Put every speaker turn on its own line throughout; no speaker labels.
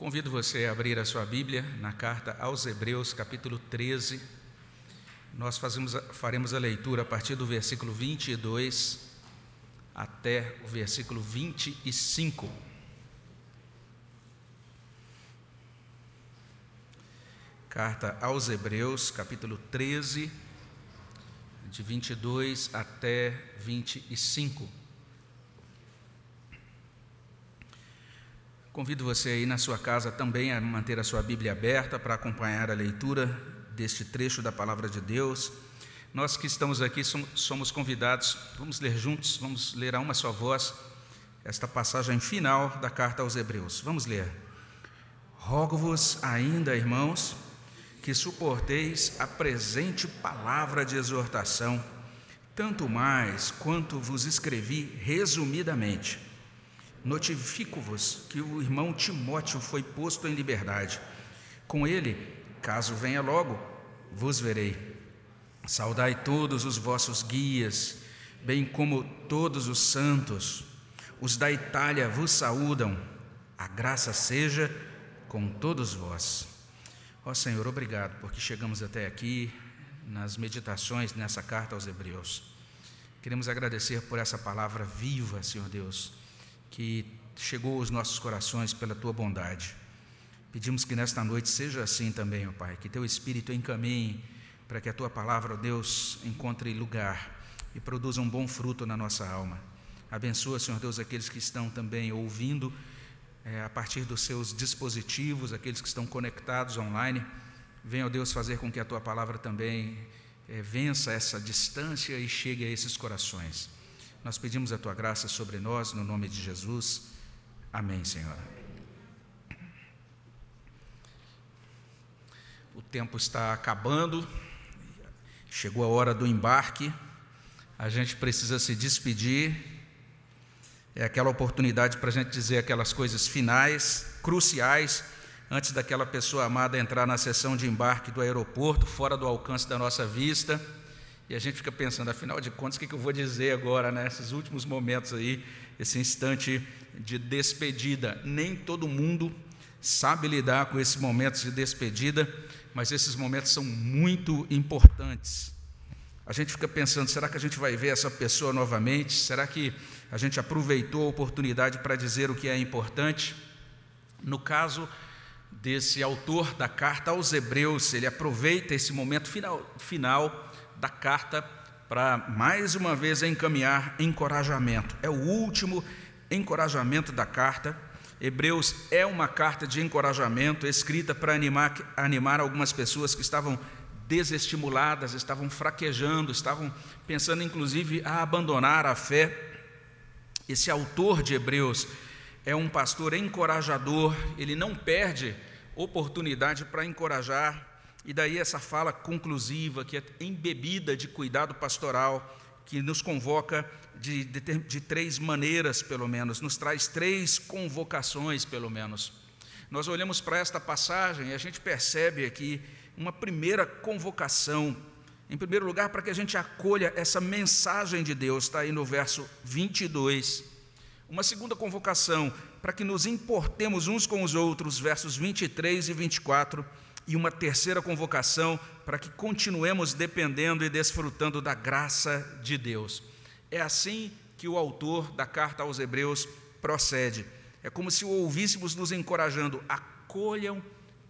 convido você a abrir a sua Bíblia na carta aos Hebreus, capítulo 13. Nós fazemos, faremos a leitura a partir do versículo 22 até o versículo 25. Carta aos Hebreus, capítulo 13, de 22 até 25. Convido você aí na sua casa também a manter a sua Bíblia aberta para acompanhar a leitura deste trecho da palavra de Deus. Nós que estamos aqui somos convidados, vamos ler juntos, vamos ler a uma só voz esta passagem final da carta aos Hebreus. Vamos ler. Rogo-vos ainda, irmãos, que suporteis a presente palavra de exortação, tanto mais quanto vos escrevi resumidamente Notifico-vos que o irmão Timóteo foi posto em liberdade. Com ele, caso venha logo, vos verei. Saudai todos os vossos guias, bem como todos os santos. Os da Itália vos saúdam. A graça seja com todos vós. Ó Senhor, obrigado porque chegamos até aqui nas meditações nessa carta aos Hebreus. Queremos agradecer por essa palavra viva, Senhor Deus que chegou aos nossos corações pela tua bondade. Pedimos que nesta noite seja assim também, ó Pai, que teu Espírito encaminhe para que a tua palavra, ó Deus, encontre lugar e produza um bom fruto na nossa alma. Abençoa, Senhor Deus, aqueles que estão também ouvindo é, a partir dos seus dispositivos, aqueles que estão conectados online. Venha, ó Deus, fazer com que a tua palavra também é, vença essa distância e chegue a esses corações. Nós pedimos a tua graça sobre nós, no nome de Jesus. Amém, Senhor. O tempo está acabando, chegou a hora do embarque, a gente precisa se despedir. É aquela oportunidade para a gente dizer aquelas coisas finais, cruciais, antes daquela pessoa amada entrar na sessão de embarque do aeroporto, fora do alcance da nossa vista. E a gente fica pensando, afinal de contas, o que eu vou dizer agora, nesses né? últimos momentos aí, esse instante de despedida. Nem todo mundo sabe lidar com esses momentos de despedida, mas esses momentos são muito importantes. A gente fica pensando, será que a gente vai ver essa pessoa novamente? Será que a gente aproveitou a oportunidade para dizer o que é importante? No caso desse autor da carta aos Hebreus, ele aproveita esse momento final, final da carta para mais uma vez encaminhar encorajamento. É o último encorajamento da carta. Hebreus é uma carta de encorajamento escrita para animar, animar algumas pessoas que estavam desestimuladas, estavam fraquejando, estavam pensando inclusive a abandonar a fé. Esse autor de Hebreus é um pastor encorajador, ele não perde oportunidade para encorajar e daí essa fala conclusiva, que é embebida de cuidado pastoral, que nos convoca de, de, de, três maneiras, pelo menos, nos traz três convocações, pelo menos. Nós olhamos para esta passagem e a gente percebe aqui uma primeira convocação. Em primeiro lugar, para que a gente acolha essa mensagem de Deus, está aí no verso 22. Uma segunda convocação, para que nos importemos uns com os outros, versos 23 e 24 e uma terceira convocação para que continuemos dependendo e desfrutando da graça de Deus. É assim que o autor da carta aos Hebreus procede. É como se o ouvíssemos nos encorajando, acolham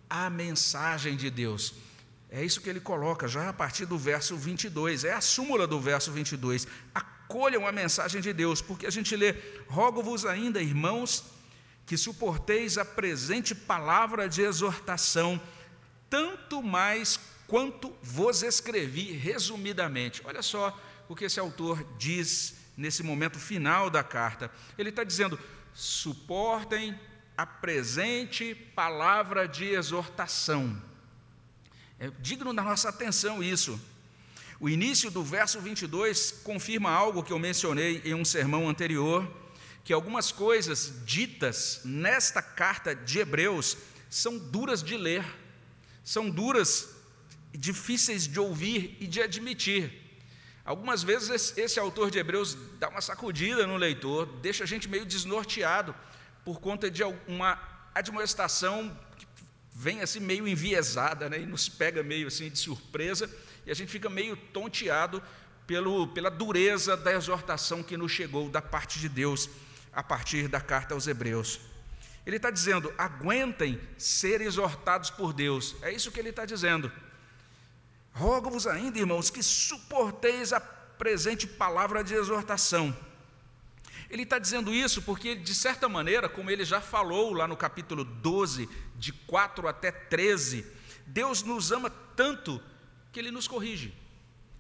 a mensagem de Deus. É isso que ele coloca já a partir do verso 22, é a súmula do verso 22. Acolham a mensagem de Deus, porque a gente lê: Rogo-vos ainda, irmãos, que suporteis a presente palavra de exortação tanto mais quanto vos escrevi resumidamente. Olha só o que esse autor diz nesse momento final da carta. Ele está dizendo: suportem a presente palavra de exortação. É digno da nossa atenção isso. O início do verso 22 confirma algo que eu mencionei em um sermão anterior, que algumas coisas ditas nesta carta de Hebreus são duras de ler são duras, difíceis de ouvir e de admitir. Algumas vezes esse, autor de Hebreus dá uma sacudida no leitor, deixa a gente meio desnorteado por conta de uma admoestação que vem assim meio enviesada, né, e nos pega meio assim de surpresa, e a gente fica meio tonteado pelo, pela dureza da exortação que nos chegou da parte de Deus a partir da carta aos Hebreus. Ele está dizendo: aguentem ser exortados por Deus. É isso que ele está dizendo. Rogo-vos ainda, irmãos, que suporteis a presente palavra de exortação. Ele está dizendo isso porque, de certa maneira, como ele já falou lá no capítulo 12, de 4 até 13, Deus nos ama tanto que ele nos corrige.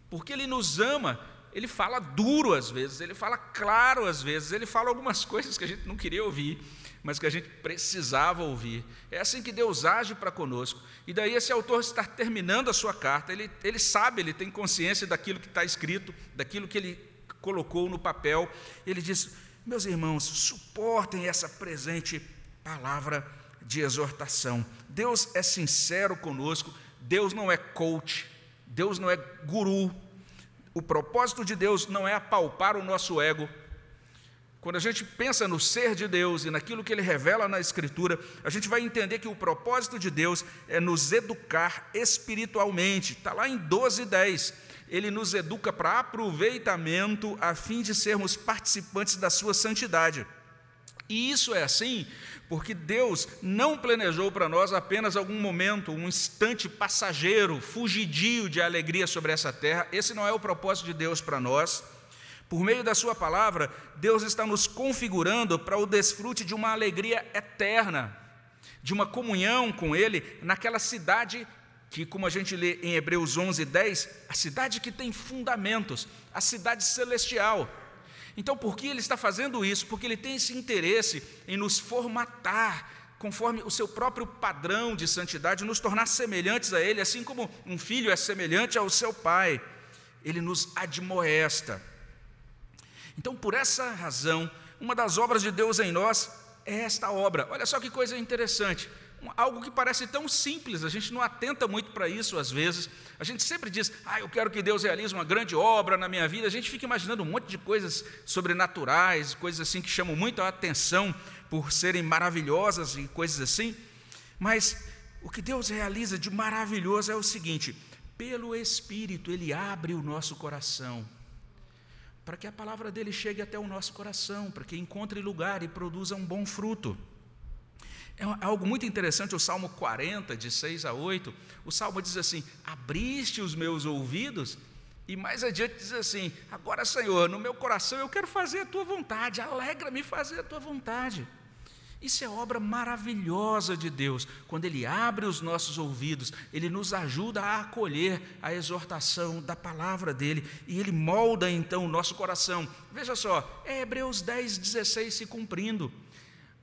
Porque ele nos ama, ele fala duro às vezes, ele fala claro às vezes, ele fala algumas coisas que a gente não queria ouvir, mas que a gente precisava ouvir. É assim que Deus age para conosco. E daí esse autor está terminando a sua carta, ele, ele sabe, ele tem consciência daquilo que está escrito, daquilo que ele colocou no papel. Ele diz: Meus irmãos, suportem essa presente palavra de exortação. Deus é sincero conosco, Deus não é coach, Deus não é guru. O propósito de Deus não é apalpar o nosso ego. Quando a gente pensa no ser de Deus e naquilo que ele revela na Escritura, a gente vai entender que o propósito de Deus é nos educar espiritualmente. Está lá em 12, 10. Ele nos educa para aproveitamento a fim de sermos participantes da sua santidade. E isso é assim porque Deus não planejou para nós apenas algum momento, um instante passageiro, fugidio de alegria sobre essa terra. Esse não é o propósito de Deus para nós. Por meio da Sua palavra, Deus está nos configurando para o desfrute de uma alegria eterna, de uma comunhão com Ele naquela cidade que, como a gente lê em Hebreus 11, 10, a cidade que tem fundamentos, a cidade celestial. Então, por que ele está fazendo isso? Porque ele tem esse interesse em nos formatar conforme o seu próprio padrão de santidade, nos tornar semelhantes a ele, assim como um filho é semelhante ao seu pai. Ele nos admoesta. Então, por essa razão, uma das obras de Deus em nós é esta obra. Olha só que coisa interessante algo que parece tão simples, a gente não atenta muito para isso às vezes. A gente sempre diz, ah, eu quero que Deus realize uma grande obra na minha vida. A gente fica imaginando um monte de coisas sobrenaturais, coisas assim que chamam muito a atenção por serem maravilhosas e coisas assim. Mas o que Deus realiza de maravilhoso é o seguinte: pelo Espírito, Ele abre o nosso coração para que a palavra dele chegue até o nosso coração, para que encontre lugar e produza um bom fruto. É algo muito interessante, o Salmo 40, de 6 a 8. O Salmo diz assim: Abriste os meus ouvidos, e mais adiante diz assim: Agora, Senhor, no meu coração eu quero fazer a tua vontade, alegra-me fazer a tua vontade. Isso é obra maravilhosa de Deus, quando Ele abre os nossos ouvidos, Ele nos ajuda a acolher a exortação da palavra dEle, e Ele molda então o nosso coração. Veja só, é Hebreus 10, 16 se cumprindo.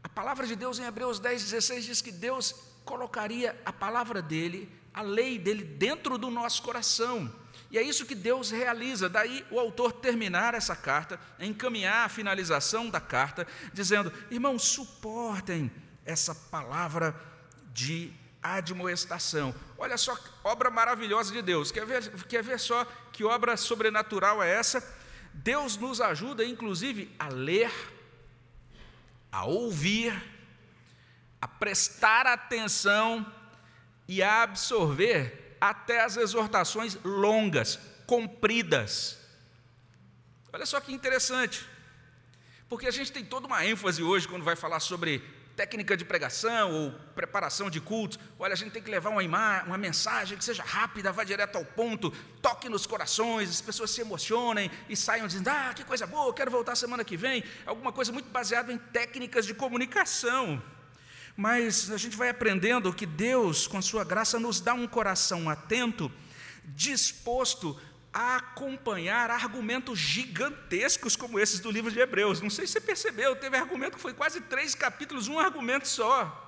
A palavra de Deus em Hebreus 10, 16 diz que Deus colocaria a palavra dele, a lei dele, dentro do nosso coração. E é isso que Deus realiza. Daí o autor terminar essa carta, encaminhar a finalização da carta, dizendo: irmãos, suportem essa palavra de admoestação. Olha só, obra maravilhosa de Deus. Quer ver, quer ver só que obra sobrenatural é essa? Deus nos ajuda, inclusive, a ler a ouvir, a prestar atenção e a absorver até as exortações longas, compridas. Olha só que interessante, porque a gente tem toda uma ênfase hoje quando vai falar sobre técnica de pregação ou preparação de cultos. Olha, a gente tem que levar uma, uma mensagem que seja rápida, vá direto ao ponto, toque nos corações, as pessoas se emocionem e saiam dizendo: Ah, que coisa boa, quero voltar semana que vem. Alguma coisa muito baseada em técnicas de comunicação. Mas a gente vai aprendendo que Deus, com sua graça, nos dá um coração atento, disposto a acompanhar argumentos gigantescos como esses do livro de Hebreus. Não sei se você percebeu, teve argumento que foi quase três capítulos, um argumento só.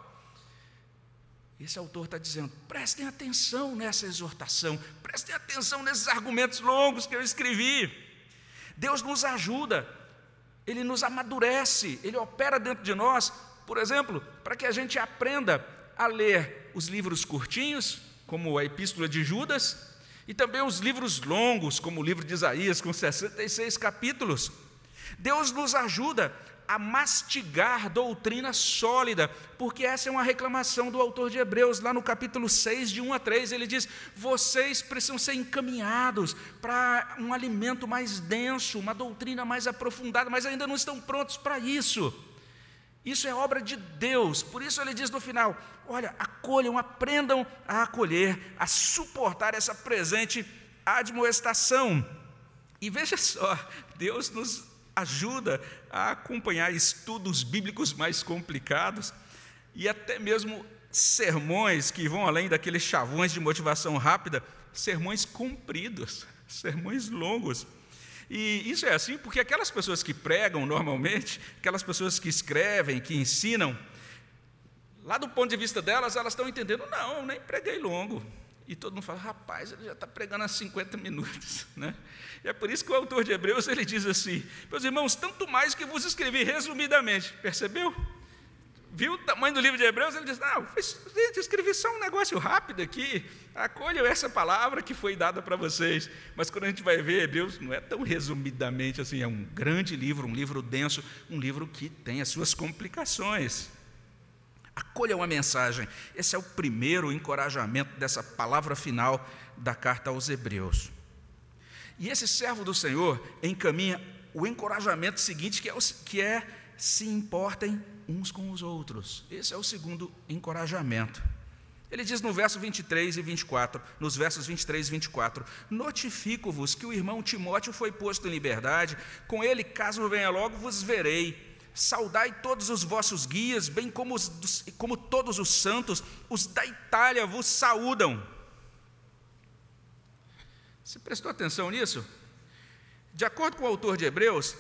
Esse autor está dizendo: prestem atenção nessa exortação, prestem atenção nesses argumentos longos que eu escrevi. Deus nos ajuda, Ele nos amadurece, Ele opera dentro de nós, por exemplo, para que a gente aprenda a ler os livros curtinhos, como a Epístola de Judas, e também os livros longos, como o livro de Isaías, com 66 capítulos. Deus nos ajuda a mastigar doutrina sólida, porque essa é uma reclamação do autor de Hebreus, lá no capítulo 6, de 1 a 3, ele diz: vocês precisam ser encaminhados para um alimento mais denso, uma doutrina mais aprofundada, mas ainda não estão prontos para isso. Isso é obra de Deus, por isso ele diz no final: olha, acolham, aprendam a acolher, a suportar essa presente admoestação. E veja só, Deus nos ajuda a acompanhar estudos bíblicos mais complicados e até mesmo sermões que vão além daqueles chavões de motivação rápida, sermões compridos, sermões longos. E isso é assim porque aquelas pessoas que pregam normalmente, aquelas pessoas que escrevem, que ensinam, lá do ponto de vista delas, elas estão entendendo, não, eu nem preguei longo. E todo mundo fala, rapaz, ele já está pregando há 50 minutos. Né? E é por isso que o autor de Hebreus ele diz assim: Meus irmãos, tanto mais que vos escrevi resumidamente. Percebeu? Viu o tamanho do livro de Hebreus? Ele diz: Não, gente, escrevi só um negócio rápido aqui. Acolham essa palavra que foi dada para vocês. Mas quando a gente vai ver Hebreus, não é tão resumidamente assim. É um grande livro, um livro denso, um livro que tem as suas complicações. Acolham a mensagem. Esse é o primeiro encorajamento dessa palavra final da carta aos Hebreus. E esse servo do Senhor encaminha o encorajamento seguinte, que é, que é se importem uns com os outros. Esse é o segundo encorajamento. Ele diz no verso 23 e 24, nos versos 23 e 24: Notifico-vos que o irmão Timóteo foi posto em liberdade, com ele, caso venha logo, vos verei Saudai todos os vossos guias, bem como, os, como todos os santos, os da Itália vos saúdam. Você prestou atenção nisso? De acordo com o autor de Hebreus,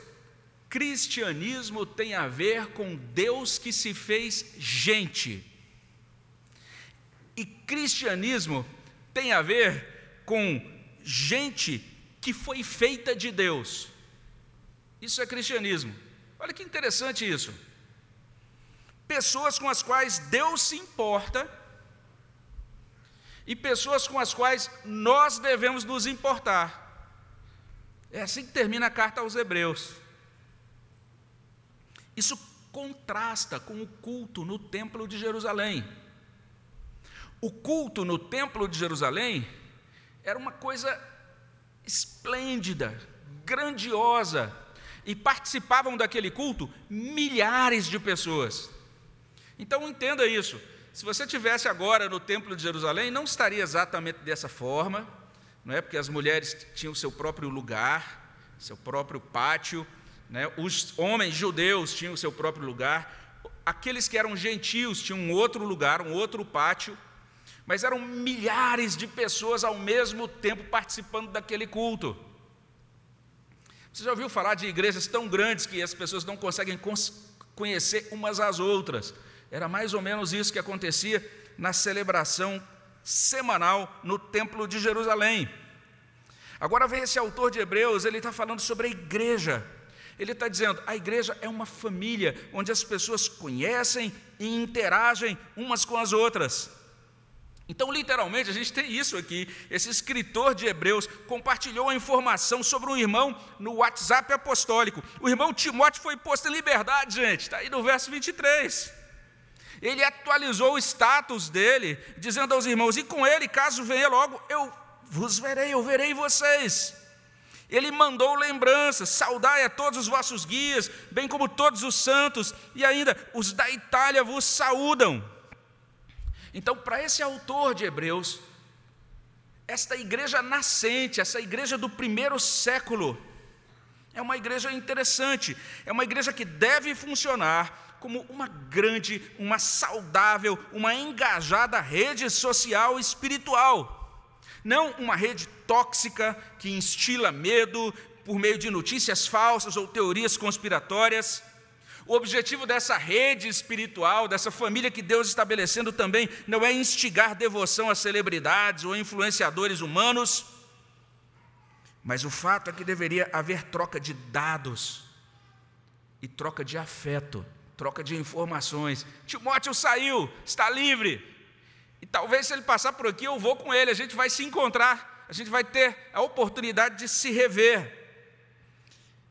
cristianismo tem a ver com Deus que se fez gente. E cristianismo tem a ver com gente que foi feita de Deus. Isso é cristianismo. Olha que interessante isso. Pessoas com as quais Deus se importa e pessoas com as quais nós devemos nos importar. É assim que termina a carta aos Hebreus. Isso contrasta com o culto no Templo de Jerusalém. O culto no Templo de Jerusalém era uma coisa esplêndida, grandiosa, e participavam daquele culto milhares de pessoas. Então entenda isso. Se você tivesse agora no Templo de Jerusalém, não estaria exatamente dessa forma, não é? Porque as mulheres tinham seu próprio lugar, seu próprio pátio, né? Os homens judeus tinham seu próprio lugar, aqueles que eram gentios tinham um outro lugar, um outro pátio, mas eram milhares de pessoas ao mesmo tempo participando daquele culto. Você já ouviu falar de igrejas tão grandes que as pessoas não conseguem conhecer umas às outras? Era mais ou menos isso que acontecia na celebração semanal no Templo de Jerusalém. Agora vem esse autor de Hebreus, ele está falando sobre a igreja. Ele está dizendo: a igreja é uma família onde as pessoas conhecem e interagem umas com as outras. Então, literalmente, a gente tem isso aqui. Esse escritor de Hebreus compartilhou a informação sobre um irmão no WhatsApp apostólico. O irmão Timóteo foi posto em liberdade, gente. Está aí no verso 23. Ele atualizou o status dele, dizendo aos irmãos: E com ele, caso venha logo, eu vos verei, eu verei vocês. Ele mandou lembranças, saudai a todos os vossos guias, bem como todos os santos, e ainda os da Itália vos saúdam. Então, para esse autor de Hebreus, esta igreja nascente, essa igreja do primeiro século, é uma igreja interessante, é uma igreja que deve funcionar como uma grande, uma saudável, uma engajada rede social espiritual. Não uma rede tóxica que instila medo por meio de notícias falsas ou teorias conspiratórias o objetivo dessa rede espiritual, dessa família que Deus estabelecendo também, não é instigar devoção a celebridades ou influenciadores humanos, mas o fato é que deveria haver troca de dados e troca de afeto, troca de informações. Timóteo saiu, está livre. E talvez se ele passar por aqui, eu vou com ele, a gente vai se encontrar, a gente vai ter a oportunidade de se rever.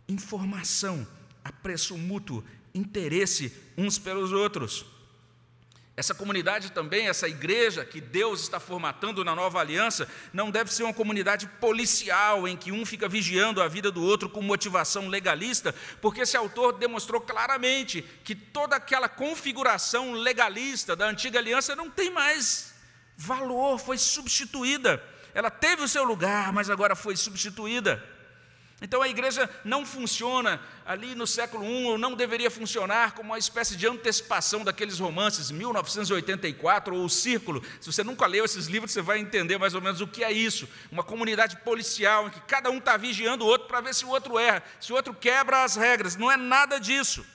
informação, apreço mútuo, interesse uns pelos outros. Essa comunidade também, essa igreja que Deus está formatando na nova aliança, não deve ser uma comunidade policial em que um fica vigiando a vida do outro com motivação legalista, porque esse autor demonstrou claramente que toda aquela configuração legalista da antiga aliança não tem mais valor, foi substituída. Ela teve o seu lugar, mas agora foi substituída. Então a igreja não funciona ali no século I, ou não deveria funcionar como uma espécie de antecipação daqueles romances, 1984 ou O Círculo. Se você nunca leu esses livros, você vai entender mais ou menos o que é isso. Uma comunidade policial em que cada um está vigiando o outro para ver se o outro erra, se o outro quebra as regras. Não é nada disso.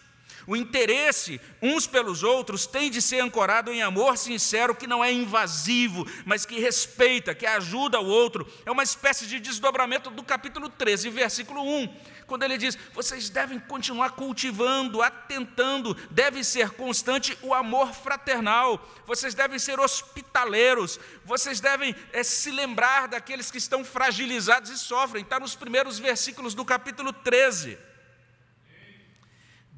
O interesse uns pelos outros tem de ser ancorado em amor sincero que não é invasivo, mas que respeita, que ajuda o outro. É uma espécie de desdobramento do capítulo 13, versículo 1, quando ele diz: vocês devem continuar cultivando, atentando, deve ser constante o amor fraternal, vocês devem ser hospitaleiros, vocês devem é, se lembrar daqueles que estão fragilizados e sofrem. Está nos primeiros versículos do capítulo 13.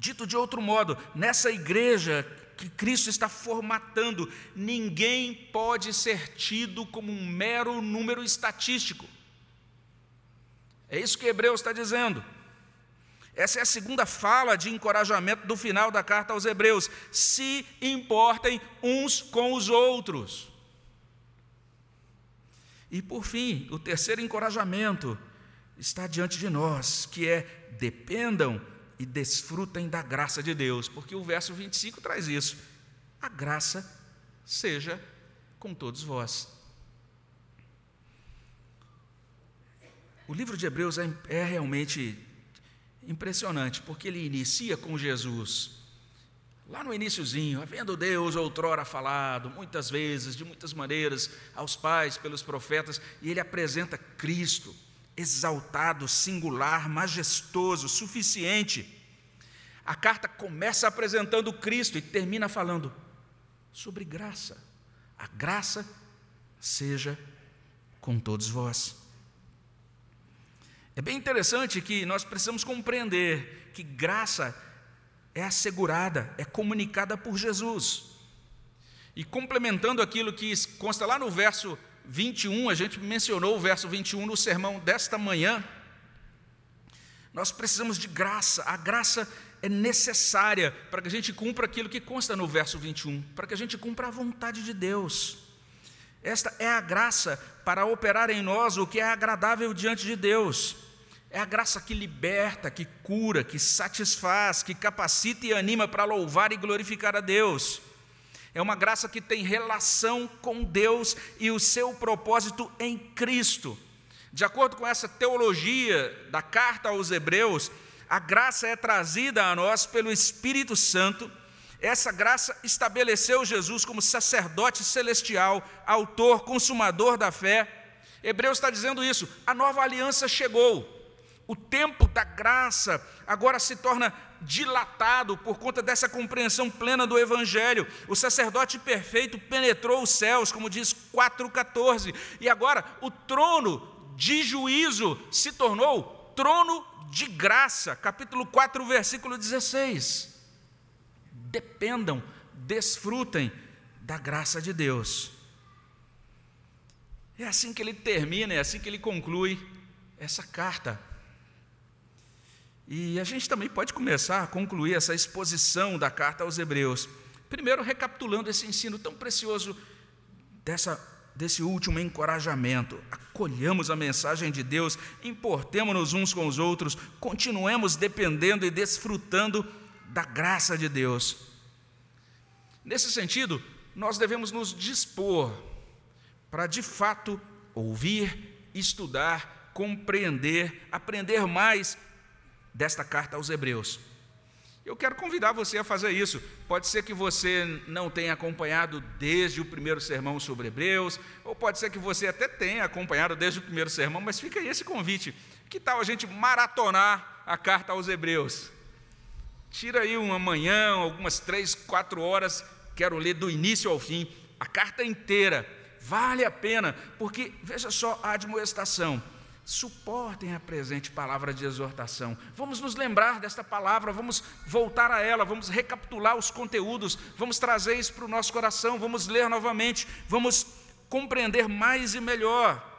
Dito de outro modo, nessa igreja que Cristo está formatando, ninguém pode ser tido como um mero número estatístico. É isso que Hebreus está dizendo. Essa é a segunda fala de encorajamento do final da carta aos Hebreus. Se importem uns com os outros. E por fim, o terceiro encorajamento está diante de nós, que é dependam e desfrutem da graça de Deus, porque o verso 25 traz isso. A graça seja com todos vós. O livro de Hebreus é, é realmente impressionante, porque ele inicia com Jesus. Lá no iníciozinho, havendo Deus outrora falado, muitas vezes, de muitas maneiras, aos pais, pelos profetas, e ele apresenta Cristo exaltado, singular, majestoso, suficiente. A carta começa apresentando Cristo e termina falando sobre graça. A graça seja com todos vós. É bem interessante que nós precisamos compreender que graça é assegurada, é comunicada por Jesus. E complementando aquilo que consta lá no verso 21, a gente mencionou o verso 21 no sermão desta manhã. Nós precisamos de graça, a graça é necessária para que a gente cumpra aquilo que consta no verso 21, para que a gente cumpra a vontade de Deus. Esta é a graça para operar em nós o que é agradável diante de Deus. É a graça que liberta, que cura, que satisfaz, que capacita e anima para louvar e glorificar a Deus. É uma graça que tem relação com Deus e o seu propósito em Cristo. De acordo com essa teologia da carta aos Hebreus, a graça é trazida a nós pelo Espírito Santo. Essa graça estabeleceu Jesus como sacerdote celestial, autor, consumador da fé. Hebreus está dizendo isso. A nova aliança chegou. O tempo da graça agora se torna dilatado por conta dessa compreensão plena do Evangelho. O sacerdote perfeito penetrou os céus, como diz 4,14, e agora o trono de juízo se tornou trono de graça, capítulo 4, versículo 16. Dependam, desfrutem da graça de Deus. É assim que ele termina, é assim que ele conclui essa carta. E a gente também pode começar a concluir essa exposição da carta aos Hebreus. Primeiro, recapitulando esse ensino tão precioso dessa, desse último encorajamento. Acolhamos a mensagem de Deus, importemos-nos uns com os outros, continuemos dependendo e desfrutando da graça de Deus. Nesse sentido, nós devemos nos dispor para de fato ouvir, estudar, compreender, aprender mais desta carta aos Hebreus. Eu quero convidar você a fazer isso. Pode ser que você não tenha acompanhado desde o primeiro sermão sobre Hebreus, ou pode ser que você até tenha acompanhado desde o primeiro sermão, mas fica aí esse convite. Que tal a gente maratonar a carta aos Hebreus? Tira aí uma manhã, algumas três, quatro horas, quero ler do início ao fim, a carta inteira. Vale a pena, porque veja só a admoestação suportem a presente palavra de exortação. Vamos nos lembrar desta palavra, vamos voltar a ela, vamos recapitular os conteúdos, vamos trazer isso para o nosso coração, vamos ler novamente, vamos compreender mais e melhor.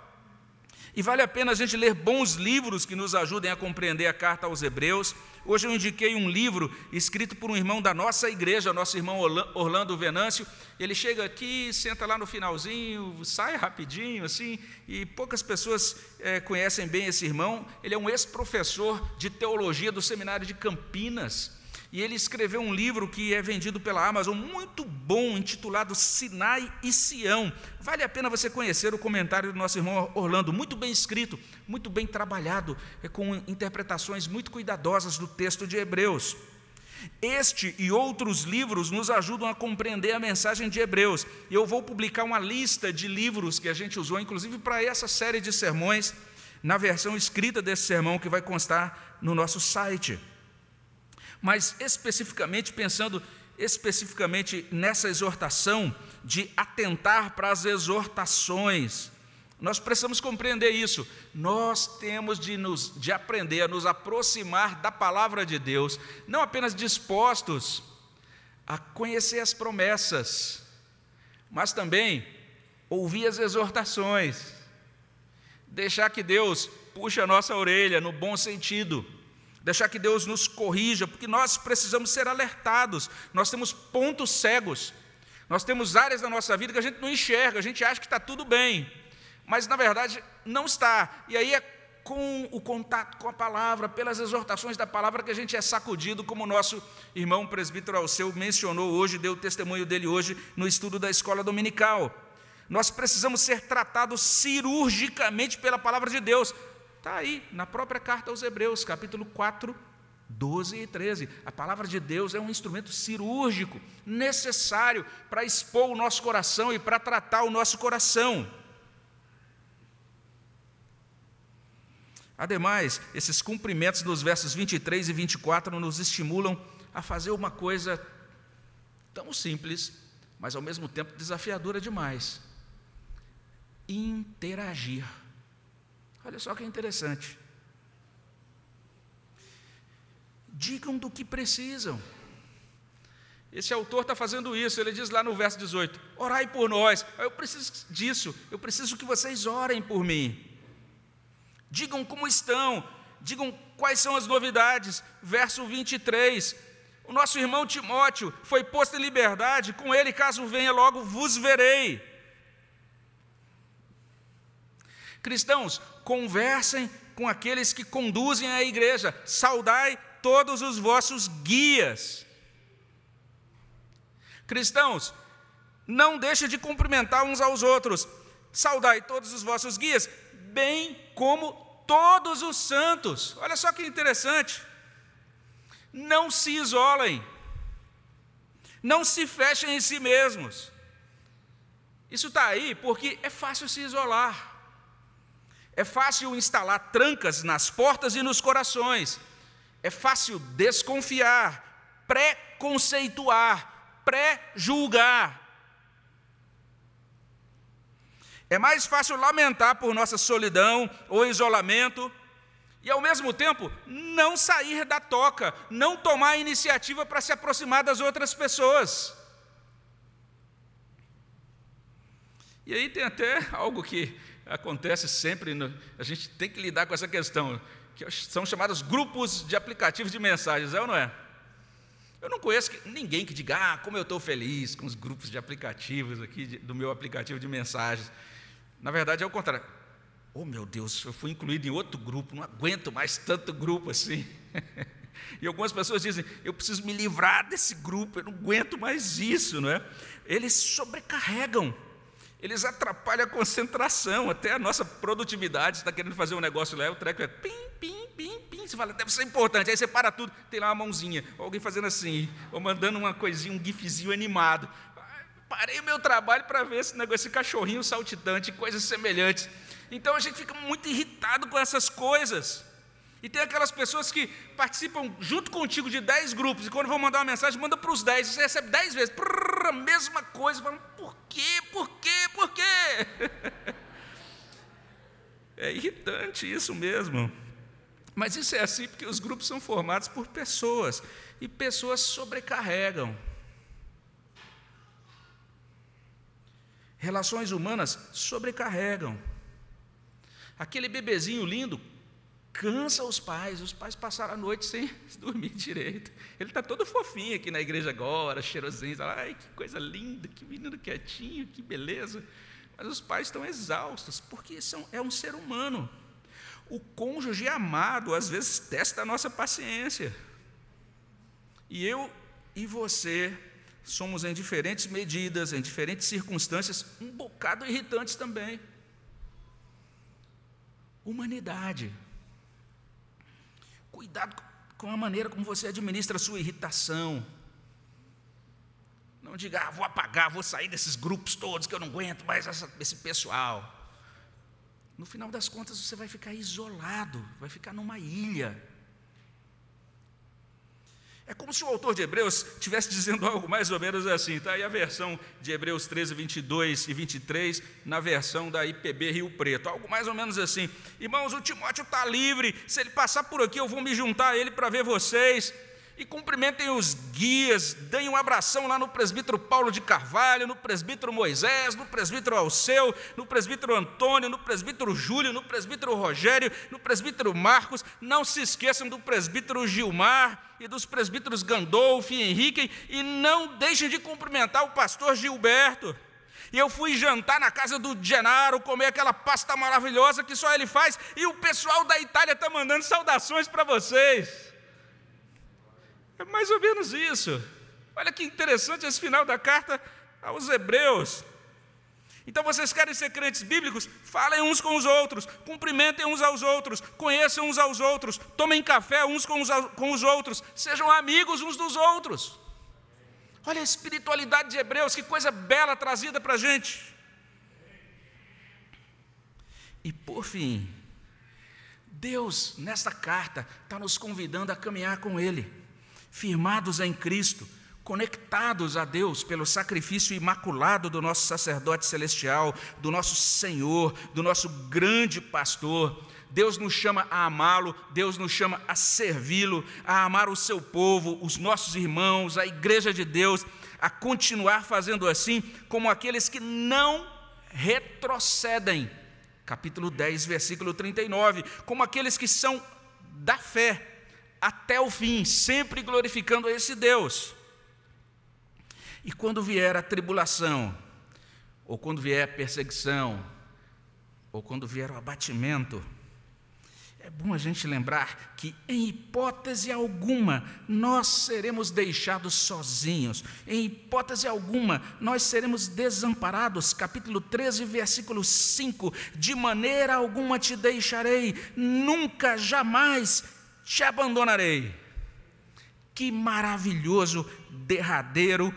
E vale a pena a gente ler bons livros que nos ajudem a compreender a carta aos Hebreus. Hoje eu indiquei um livro escrito por um irmão da nossa igreja, nosso irmão Orlando Venâncio. Ele chega aqui, senta lá no finalzinho, sai rapidinho, assim, e poucas pessoas é, conhecem bem esse irmão. Ele é um ex-professor de teologia do seminário de Campinas. E ele escreveu um livro que é vendido pela Amazon, muito bom, intitulado Sinai e Sião. Vale a pena você conhecer o comentário do nosso irmão Orlando, muito bem escrito, muito bem trabalhado, é com interpretações muito cuidadosas do texto de Hebreus. Este e outros livros nos ajudam a compreender a mensagem de Hebreus. Eu vou publicar uma lista de livros que a gente usou, inclusive para essa série de sermões, na versão escrita desse sermão que vai constar no nosso site mas especificamente pensando especificamente nessa exortação de atentar para as exortações. Nós precisamos compreender isso. Nós temos de, nos, de aprender a nos aproximar da palavra de Deus, não apenas dispostos a conhecer as promessas, mas também ouvir as exortações, deixar que Deus puxe a nossa orelha no bom sentido deixar que Deus nos corrija, porque nós precisamos ser alertados. Nós temos pontos cegos, nós temos áreas da nossa vida que a gente não enxerga, a gente acha que está tudo bem, mas na verdade não está. E aí é com o contato com a palavra, pelas exortações da palavra, que a gente é sacudido, como o nosso irmão presbítero Alceu mencionou hoje, deu o testemunho dele hoje no estudo da escola dominical. Nós precisamos ser tratados cirurgicamente pela palavra de Deus. Está aí, na própria carta aos Hebreus, capítulo 4, 12 e 13. A palavra de Deus é um instrumento cirúrgico, necessário para expor o nosso coração e para tratar o nosso coração. Ademais, esses cumprimentos dos versos 23 e 24 nos estimulam a fazer uma coisa tão simples, mas ao mesmo tempo desafiadora demais: interagir. Olha só que interessante. Digam do que precisam. Esse autor está fazendo isso, ele diz lá no verso 18: Orai por nós, eu preciso disso, eu preciso que vocês orem por mim. Digam como estão, digam quais são as novidades. Verso 23: O nosso irmão Timóteo foi posto em liberdade, com ele, caso venha logo, vos verei. Cristãos, conversem com aqueles que conduzem a igreja, saudai todos os vossos guias. Cristãos, não deixe de cumprimentar uns aos outros, saudai todos os vossos guias, bem como todos os santos. Olha só que interessante. Não se isolem, não se fechem em si mesmos. Isso está aí porque é fácil se isolar. É fácil instalar trancas nas portas e nos corações. É fácil desconfiar, pré-conceituar, pré-julgar. É mais fácil lamentar por nossa solidão ou isolamento e, ao mesmo tempo, não sair da toca, não tomar a iniciativa para se aproximar das outras pessoas. E aí tem até algo que acontece sempre, no, a gente tem que lidar com essa questão, que são chamados grupos de aplicativos de mensagens, é ou não é? Eu não conheço ninguém que diga, ah, como eu estou feliz com os grupos de aplicativos aqui, de, do meu aplicativo de mensagens. Na verdade, é o contrário. Oh, meu Deus, eu fui incluído em outro grupo, não aguento mais tanto grupo assim. e algumas pessoas dizem, eu preciso me livrar desse grupo, eu não aguento mais isso, não é? Eles sobrecarregam eles atrapalham a concentração, até a nossa produtividade. Você está querendo fazer um negócio lá, o treco é pim, pim, pim, pim. Você fala, deve ser importante. Aí você para tudo, tem lá uma mãozinha, ou alguém fazendo assim, ou mandando uma coisinha, um gifzinho animado. Parei o meu trabalho para ver esse negócio, esse cachorrinho saltitante, coisas semelhantes. Então a gente fica muito irritado com essas coisas. E tem aquelas pessoas que participam junto contigo de 10 grupos, e quando vão mandar uma mensagem, manda para os 10, você recebe 10 vezes, prrr, a mesma coisa, falam, por quê, por quê, por quê? É irritante isso mesmo. Mas isso é assim porque os grupos são formados por pessoas e pessoas sobrecarregam. Relações humanas sobrecarregam. Aquele bebezinho lindo cansa os pais, os pais passaram a noite sem dormir direito. Ele está todo fofinho aqui na igreja agora, cheirosinho, ai que coisa linda, que menino quietinho, que beleza. Mas os pais estão exaustos, porque são, é um ser humano. O cônjuge amado, às vezes, testa a nossa paciência. E eu e você somos, em diferentes medidas, em diferentes circunstâncias, um bocado irritantes também. Humanidade. Cuidado com a maneira como você administra a sua irritação. Não diga, ah, vou apagar, vou sair desses grupos todos que eu não aguento mais essa, esse pessoal. No final das contas, você vai ficar isolado, vai ficar numa ilha. É como se o autor de Hebreus estivesse dizendo algo mais ou menos assim, está aí a versão de Hebreus 13, 22 e 23, na versão da IPB Rio Preto, algo mais ou menos assim. Irmãos, o Timóteo está livre, se ele passar por aqui, eu vou me juntar a ele para ver vocês e cumprimentem os guias, deem um abração lá no presbítero Paulo de Carvalho, no presbítero Moisés, no presbítero Alceu, no presbítero Antônio, no presbítero Júlio, no presbítero Rogério, no presbítero Marcos. Não se esqueçam do presbítero Gilmar e dos presbíteros Gandolfo e Henrique, e não deixem de cumprimentar o pastor Gilberto. E eu fui jantar na casa do Genaro, comer aquela pasta maravilhosa que só ele faz, e o pessoal da Itália está mandando saudações para vocês. É mais ou menos isso. Olha que interessante esse final da carta aos Hebreus. Então vocês querem ser crentes bíblicos? Falem uns com os outros, cumprimentem uns aos outros, conheçam uns aos outros, tomem café uns com os, com os outros, sejam amigos uns dos outros. Olha a espiritualidade de Hebreus, que coisa bela trazida para a gente. E por fim, Deus, nesta carta, está nos convidando a caminhar com Ele firmados em Cristo, conectados a Deus pelo sacrifício imaculado do nosso sacerdote celestial, do nosso Senhor, do nosso grande pastor. Deus nos chama a amá-lo, Deus nos chama a servi-lo, a amar o seu povo, os nossos irmãos, a igreja de Deus, a continuar fazendo assim como aqueles que não retrocedem. Capítulo 10, versículo 39, como aqueles que são da fé, até o fim, sempre glorificando a esse Deus. E quando vier a tribulação, ou quando vier a perseguição, ou quando vier o abatimento, é bom a gente lembrar que, em hipótese alguma, nós seremos deixados sozinhos, em hipótese alguma, nós seremos desamparados. Capítulo 13, versículo 5: De maneira alguma te deixarei, nunca, jamais te abandonarei. Que maravilhoso derradeiro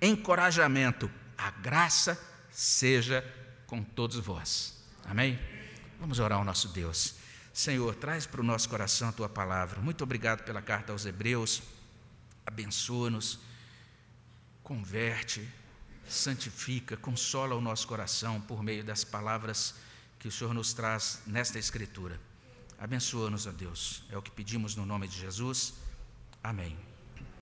encorajamento. A graça seja com todos vós. Amém? Vamos orar ao nosso Deus. Senhor, traz para o nosso coração a tua palavra. Muito obrigado pela carta aos Hebreus. Abençoa-nos, converte, santifica, consola o nosso coração por meio das palavras que o Senhor nos traz nesta Escritura. Abençoa-nos, ó Deus. É o que pedimos no nome de Jesus. Amém.